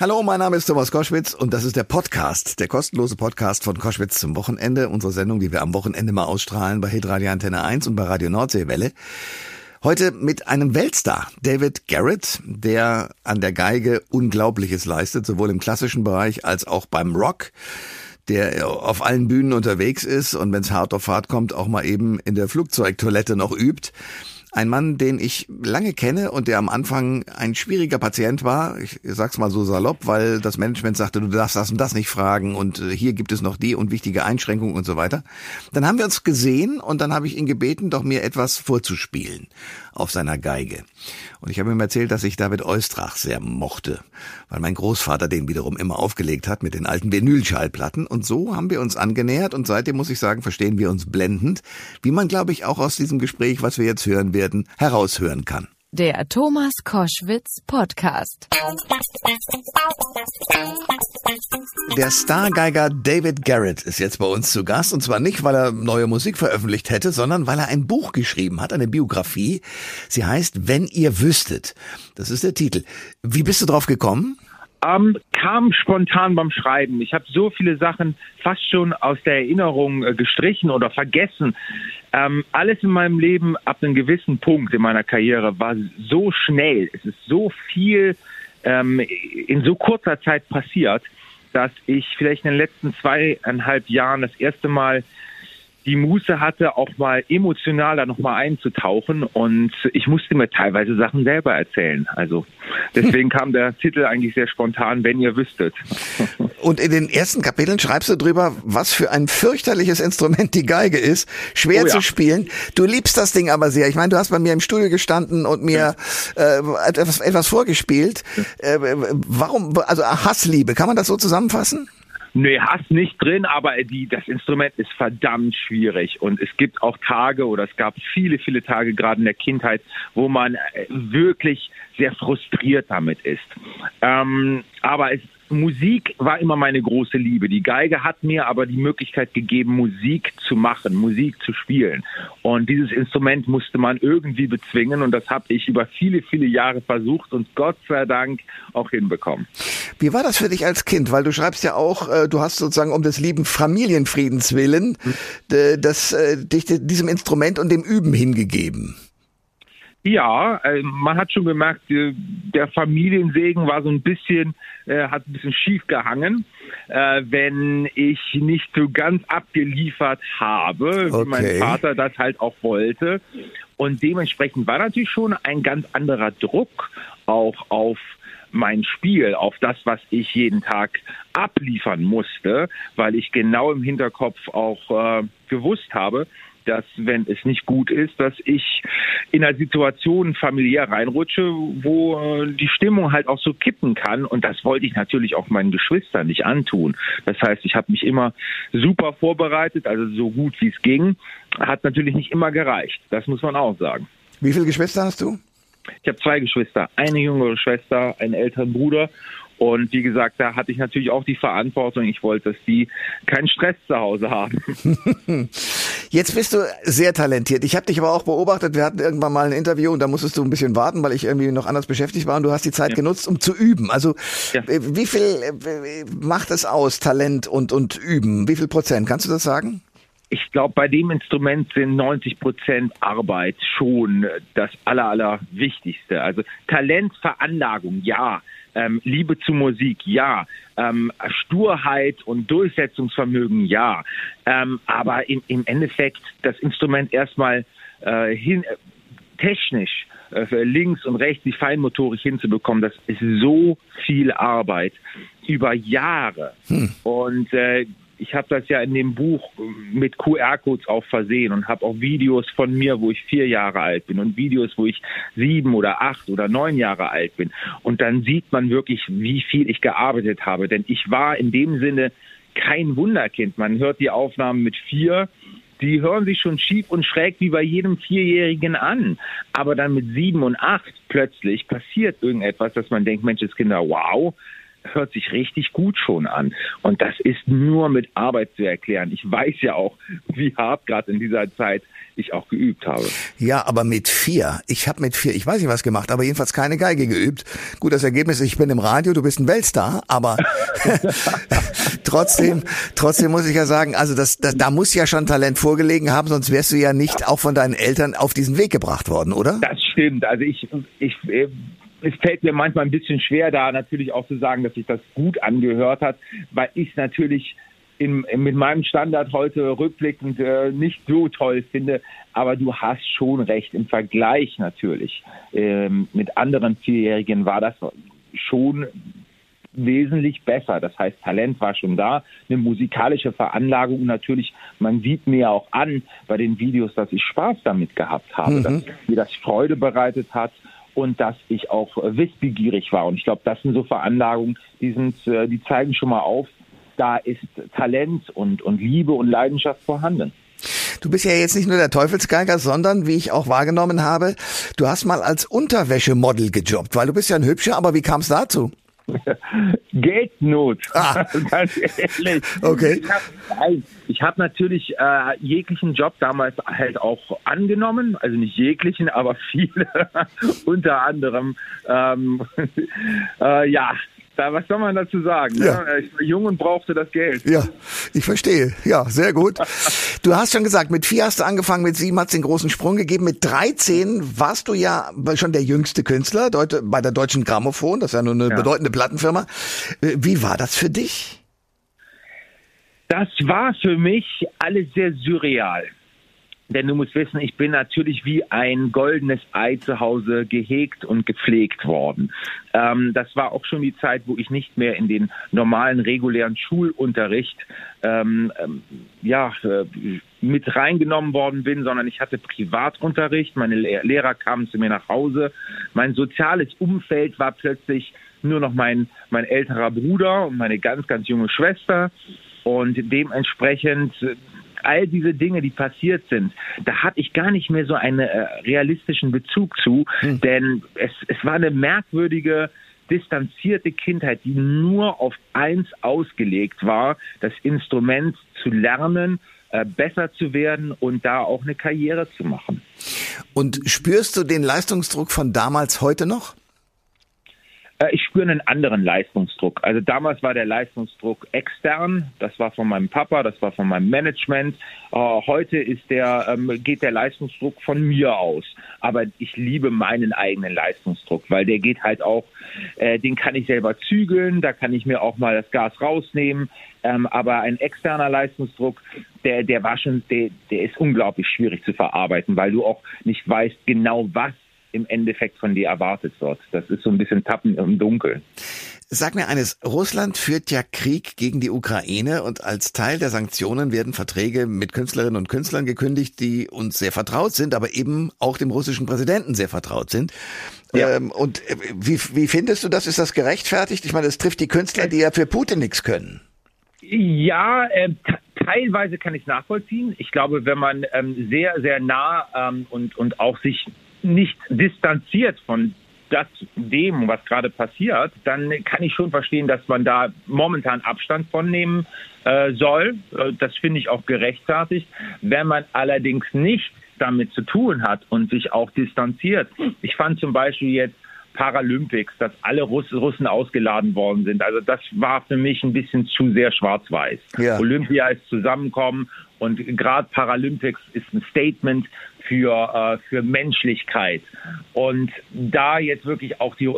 Hallo, mein Name ist Thomas Koschwitz und das ist der Podcast, der kostenlose Podcast von Koschwitz zum Wochenende, unsere Sendung, die wir am Wochenende mal ausstrahlen bei Hitradio Antenne 1 und bei Radio Nordseewelle. Heute mit einem Weltstar, David Garrett, der an der Geige Unglaubliches leistet, sowohl im klassischen Bereich als auch beim Rock der auf allen Bühnen unterwegs ist und wenn es hart auf hart kommt, auch mal eben in der Flugzeugtoilette noch übt. Ein Mann, den ich lange kenne und der am Anfang ein schwieriger Patient war. Ich sag's mal so salopp, weil das Management sagte, du darfst das und das nicht fragen und äh, hier gibt es noch die und wichtige Einschränkungen und so weiter. Dann haben wir uns gesehen und dann habe ich ihn gebeten, doch mir etwas vorzuspielen auf seiner Geige. Und ich habe ihm erzählt, dass ich David Eustrach sehr mochte, weil mein Großvater den wiederum immer aufgelegt hat mit den alten Vinylschallplatten. Und so haben wir uns angenähert und seitdem muss ich sagen, verstehen wir uns blendend, wie man, glaube ich, auch aus diesem Gespräch, was wir jetzt hören werden, heraushören kann. Der Thomas Koschwitz Podcast. Der Stargeiger David Garrett ist jetzt bei uns zu Gast und zwar nicht, weil er neue Musik veröffentlicht hätte, sondern weil er ein Buch geschrieben hat, eine Biografie. Sie heißt Wenn ihr wüsstet. Das ist der Titel. Wie bist du drauf gekommen? Ähm, kam spontan beim Schreiben. Ich habe so viele Sachen fast schon aus der Erinnerung äh, gestrichen oder vergessen. Ähm, alles in meinem Leben ab einem gewissen Punkt in meiner Karriere war so schnell. Es ist so viel ähm, in so kurzer Zeit passiert, dass ich vielleicht in den letzten zweieinhalb Jahren das erste Mal die Muße hatte, auch mal emotional da nochmal einzutauchen und ich musste mir teilweise Sachen selber erzählen. Also deswegen kam der Titel eigentlich sehr spontan, wenn ihr wüsstet. Und in den ersten Kapiteln schreibst du drüber, was für ein fürchterliches Instrument die Geige ist, schwer oh ja. zu spielen. Du liebst das Ding aber sehr. Ich meine, du hast bei mir im Studio gestanden und mir äh, etwas, etwas vorgespielt. Äh, warum, also Hassliebe, kann man das so zusammenfassen? Nee, Hass nicht drin, aber die, das Instrument ist verdammt schwierig. Und es gibt auch Tage oder es gab viele, viele Tage gerade in der Kindheit, wo man äh, wirklich sehr frustriert damit ist. Ähm, aber es Musik war immer meine große Liebe. Die Geige hat mir aber die Möglichkeit gegeben, Musik zu machen, Musik zu spielen. Und dieses Instrument musste man irgendwie bezwingen und das habe ich über viele, viele Jahre versucht und Gott sei Dank auch hinbekommen. Wie war das für dich als Kind? Weil du schreibst ja auch, äh, du hast sozusagen um des lieben Familienfriedens willen hm. das, äh, dich diesem Instrument und dem Üben hingegeben. Ja, äh, man hat schon gemerkt, der Familiensegen war so ein bisschen, äh, hat ein bisschen schief gehangen, äh, wenn ich nicht so ganz abgeliefert habe, okay. wie mein Vater das halt auch wollte. Und dementsprechend war natürlich schon ein ganz anderer Druck auch auf mein Spiel, auf das, was ich jeden Tag abliefern musste, weil ich genau im Hinterkopf auch äh, gewusst habe, dass wenn es nicht gut ist, dass ich in einer Situation familiär reinrutsche, wo äh, die Stimmung halt auch so kippen kann. Und das wollte ich natürlich auch meinen Geschwistern nicht antun. Das heißt, ich habe mich immer super vorbereitet, also so gut wie es ging. Hat natürlich nicht immer gereicht. Das muss man auch sagen. Wie viele Geschwister hast du? Ich habe zwei Geschwister, eine jüngere Schwester, einen älteren Bruder und wie gesagt, da hatte ich natürlich auch die Verantwortung. Ich wollte, dass die keinen Stress zu Hause haben. Jetzt bist du sehr talentiert. Ich habe dich aber auch beobachtet. Wir hatten irgendwann mal ein Interview und da musstest du ein bisschen warten, weil ich irgendwie noch anders beschäftigt war. Und du hast die Zeit ja. genutzt, um zu üben. Also ja. wie viel macht es aus, Talent und, und Üben? Wie viel Prozent? Kannst du das sagen? ich glaube, bei dem Instrument sind 90 Prozent Arbeit schon das aller, aller Wichtigste. Also Talent, Veranlagung, ja. Ähm, Liebe zu Musik, ja. Ähm, Sturheit und Durchsetzungsvermögen, ja. Ähm, aber im, im Endeffekt das Instrument erstmal äh, hin, äh, technisch äh, links und rechts die Feinmotorik hinzubekommen, das ist so viel Arbeit über Jahre. Hm. Und äh, ich habe das ja in dem Buch mit QR-Codes auch versehen und habe auch Videos von mir, wo ich vier Jahre alt bin und Videos, wo ich sieben oder acht oder neun Jahre alt bin. Und dann sieht man wirklich, wie viel ich gearbeitet habe. Denn ich war in dem Sinne kein Wunderkind. Man hört die Aufnahmen mit vier die hören sich schon schief und schräg wie bei jedem Vierjährigen an. Aber dann mit sieben und acht plötzlich passiert irgendetwas, dass man denkt, Mensch, das Kinder, wow, hört sich richtig gut schon an. Und das ist nur mit Arbeit zu erklären. Ich weiß ja auch, wie hart gerade in dieser Zeit ich auch geübt habe. Ja, aber mit vier. Ich habe mit vier, ich weiß nicht was gemacht, aber jedenfalls keine Geige geübt. Gut, das Ergebnis ist, ich bin im Radio, du bist ein Weltstar, aber trotzdem, trotzdem muss ich ja sagen, also das, das, da muss ja schon Talent vorgelegen haben, sonst wärst du ja nicht auch von deinen Eltern auf diesen Weg gebracht worden, oder? Das stimmt. Also ich, ich es fällt mir manchmal ein bisschen schwer, da natürlich auch zu sagen, dass sich das gut angehört hat, weil ich es natürlich in, mit meinem Standard heute rückblickend äh, nicht so toll finde. Aber du hast schon recht. Im Vergleich natürlich ähm, mit anderen Vierjährigen war das schon wesentlich besser. Das heißt, Talent war schon da, eine musikalische Veranlagung. natürlich, man sieht mir auch an bei den Videos, dass ich Spaß damit gehabt habe, mhm. dass mir das Freude bereitet hat und dass ich auch wissbegierig war. Und ich glaube, das sind so Veranlagungen, die sind, äh, die zeigen schon mal auf, da ist Talent und, und Liebe und Leidenschaft vorhanden. Du bist ja jetzt nicht nur der Teufelsgeiger, sondern, wie ich auch wahrgenommen habe, du hast mal als Unterwäschemodel gejobbt, weil du bist ja ein Hübscher, aber wie kam es dazu? Geldnot. Ah. Ganz ehrlich. Okay. Ich habe hab natürlich äh, jeglichen Job damals halt auch angenommen, also nicht jeglichen, aber viele. Unter anderem, ähm, äh, ja, da, was soll man dazu sagen? Ne? Ja. Ich war jung und brauchte das Geld. Ja, ich verstehe. Ja, sehr gut. Du hast schon gesagt, mit vier hast du angefangen, mit sieben hat es den großen Sprung gegeben. Mit 13 warst du ja schon der jüngste Künstler bei der Deutschen Grammophon, das ist ja nur eine ja. bedeutende Plattenfirma. Wie war das für dich? Das war für mich alles sehr surreal. Denn du musst wissen, ich bin natürlich wie ein goldenes Ei zu Hause gehegt und gepflegt worden. Ähm, das war auch schon die Zeit, wo ich nicht mehr in den normalen, regulären Schulunterricht ähm, ähm, ja, äh, mit reingenommen worden bin, sondern ich hatte Privatunterricht. Meine Lehrer kamen zu mir nach Hause. Mein soziales Umfeld war plötzlich nur noch mein, mein älterer Bruder und meine ganz, ganz junge Schwester. Und dementsprechend all diese Dinge, die passiert sind, da hatte ich gar nicht mehr so einen äh, realistischen Bezug zu, hm. denn es, es war eine merkwürdige, distanzierte Kindheit, die nur auf eins ausgelegt war, das Instrument zu lernen, äh, besser zu werden und da auch eine Karriere zu machen. Und spürst du den Leistungsdruck von damals heute noch? Äh, ich spüre einen anderen Leistungsdruck. Also damals war der Leistungsdruck extern. Das war von meinem Papa, das war von meinem Management. Äh, heute ist der, ähm, geht der Leistungsdruck von mir aus. Aber ich liebe meinen eigenen Leistungsdruck, weil der geht halt auch, äh, den kann ich selber zügeln, da kann ich mir auch mal das Gas rausnehmen. Ähm, aber ein externer Leistungsdruck, der, der war schon, der, der ist unglaublich schwierig zu verarbeiten, weil du auch nicht weißt genau, was im Endeffekt von dir erwartet wird. Das ist so ein bisschen Tappen im Dunkeln. Sag mir eines, Russland führt ja Krieg gegen die Ukraine und als Teil der Sanktionen werden Verträge mit Künstlerinnen und Künstlern gekündigt, die uns sehr vertraut sind, aber eben auch dem russischen Präsidenten sehr vertraut sind. Ja. Ähm, und äh, wie, wie findest du das? Ist das gerechtfertigt? Ich meine, es trifft die Künstler, die ja für Putin nichts können. Ja, äh, teilweise kann ich nachvollziehen. Ich glaube, wenn man ähm, sehr, sehr nah ähm, und, und auch sich nicht distanziert von das, dem, was gerade passiert, dann kann ich schon verstehen, dass man da momentan Abstand von nehmen äh, soll. Äh, das finde ich auch gerechtfertigt. Wenn man allerdings nichts damit zu tun hat und sich auch distanziert. Ich fand zum Beispiel jetzt Paralympics, dass alle Russ Russen ausgeladen worden sind. Also das war für mich ein bisschen zu sehr schwarz-weiß. Ja. Olympia ist zusammenkommen und gerade Paralympics ist ein Statement für, äh, für Menschlichkeit. Und da jetzt wirklich auch die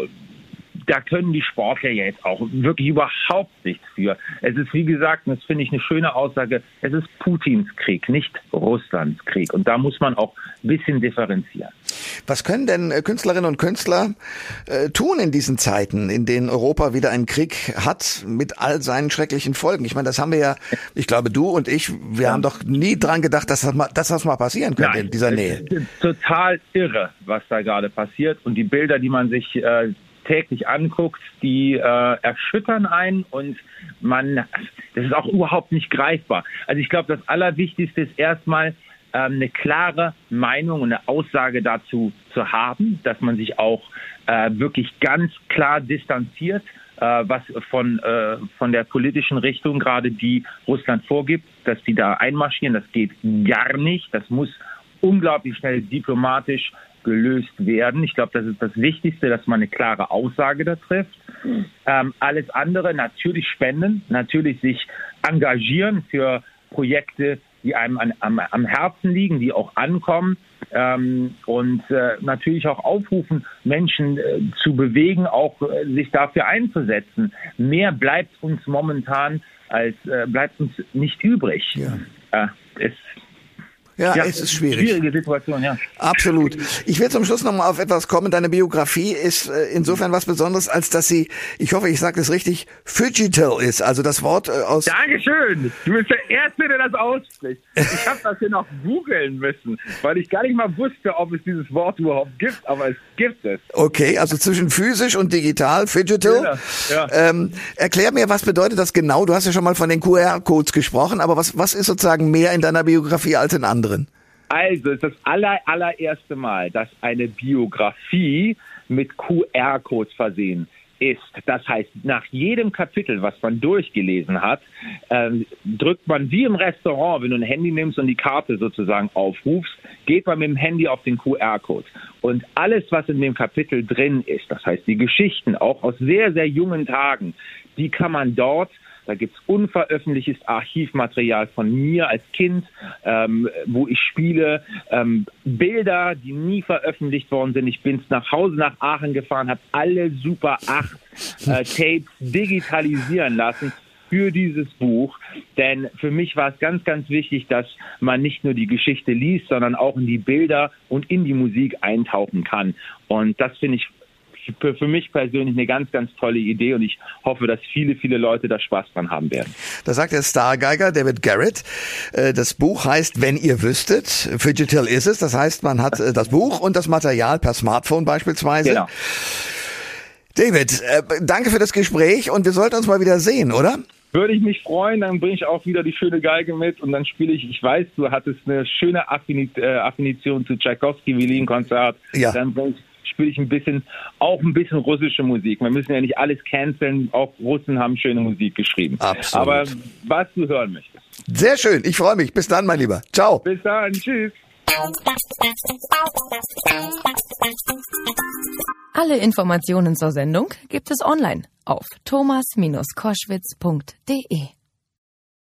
da können die Sportler jetzt auch wirklich überhaupt nichts für. Es ist, wie gesagt, das finde ich eine schöne Aussage, es ist Putins Krieg, nicht Russlands Krieg. Und da muss man auch ein bisschen differenzieren. Was können denn äh, Künstlerinnen und Künstler äh, tun in diesen Zeiten, in denen Europa wieder einen Krieg hat mit all seinen schrecklichen Folgen? Ich meine, das haben wir ja, ich glaube, du und ich, wir ja. haben doch nie dran gedacht, dass das mal, dass das mal passieren könnte Nein, in dieser Nähe. Total irre, was da gerade passiert. Und die Bilder, die man sich äh, täglich anguckt, die äh, erschüttern einen und man, das ist auch überhaupt nicht greifbar. Also ich glaube, das Allerwichtigste ist erstmal eine klare Meinung und eine Aussage dazu zu haben, dass man sich auch äh, wirklich ganz klar distanziert äh, was von, äh, von der politischen Richtung gerade, die Russland vorgibt, dass sie da einmarschieren. Das geht gar nicht. Das muss unglaublich schnell diplomatisch gelöst werden. Ich glaube, das ist das Wichtigste, dass man eine klare Aussage da trifft. Ähm, alles andere natürlich spenden, natürlich sich engagieren für Projekte, die einem an, am, am Herzen liegen, die auch ankommen ähm, und äh, natürlich auch aufrufen, Menschen äh, zu bewegen, auch äh, sich dafür einzusetzen. Mehr bleibt uns momentan als äh, bleibt uns nicht übrig. Ja. Äh, es ja, ja, es ist schwierig. Schwierige Situation, ja. Absolut. Ich will zum Schluss nochmal auf etwas kommen. Deine Biografie ist äh, insofern was Besonderes, als dass sie, ich hoffe, ich sage das richtig, Phygital ist. Also das Wort äh, aus... Dankeschön. Du bist der Erste, der das ausspricht. Ich habe das hier noch googeln müssen, weil ich gar nicht mal wusste, ob es dieses Wort überhaupt gibt, aber es gibt es. Okay, also zwischen physisch und digital, Phygital. Ja, ja. Ähm, erklär mir, was bedeutet das genau? Du hast ja schon mal von den QR-Codes gesprochen, aber was, was ist sozusagen mehr in deiner Biografie als in anderen? Anderen? Also, es ist das aller, allererste Mal, dass eine Biografie mit QR-Codes versehen ist. Das heißt, nach jedem Kapitel, was man durchgelesen hat, äh, drückt man wie im Restaurant, wenn du ein Handy nimmst und die Karte sozusagen aufrufst, geht man mit dem Handy auf den QR-Code. Und alles, was in dem Kapitel drin ist, das heißt die Geschichten, auch aus sehr, sehr jungen Tagen, die kann man dort da gibt's unveröffentlichtes Archivmaterial von mir als Kind, ähm, wo ich spiele, ähm, Bilder, die nie veröffentlicht worden sind. Ich bin nach Hause nach Aachen gefahren, habe alle Super 8 äh, Tapes digitalisieren lassen für dieses Buch. Denn für mich war es ganz, ganz wichtig, dass man nicht nur die Geschichte liest, sondern auch in die Bilder und in die Musik eintauchen kann. Und das finde ich für, für mich persönlich eine ganz, ganz tolle Idee und ich hoffe, dass viele, viele Leute da Spaß dran haben werden. Da sagt der Stargeiger David Garrett, äh, das Buch heißt Wenn ihr wüsstet, Digital ist es, das heißt, man hat äh, das Buch und das Material per Smartphone beispielsweise. Genau. David, äh, danke für das Gespräch und wir sollten uns mal wieder sehen, oder? Würde ich mich freuen, dann bringe ich auch wieder die schöne Geige mit und dann spiele ich, ich weiß, du hattest eine schöne Affinition zu Tchaikovsky Violin-Konzert. Ja. Dann bringe ich spiele ich ein bisschen, auch ein bisschen russische Musik. Wir müssen ja nicht alles canceln. Auch Russen haben schöne Musik geschrieben. Absolut. Aber was du hören möchtest. Sehr schön. Ich freue mich. Bis dann, mein Lieber. Ciao. Bis dann. Tschüss. Alle Informationen zur Sendung gibt es online auf thomas-koschwitz.de.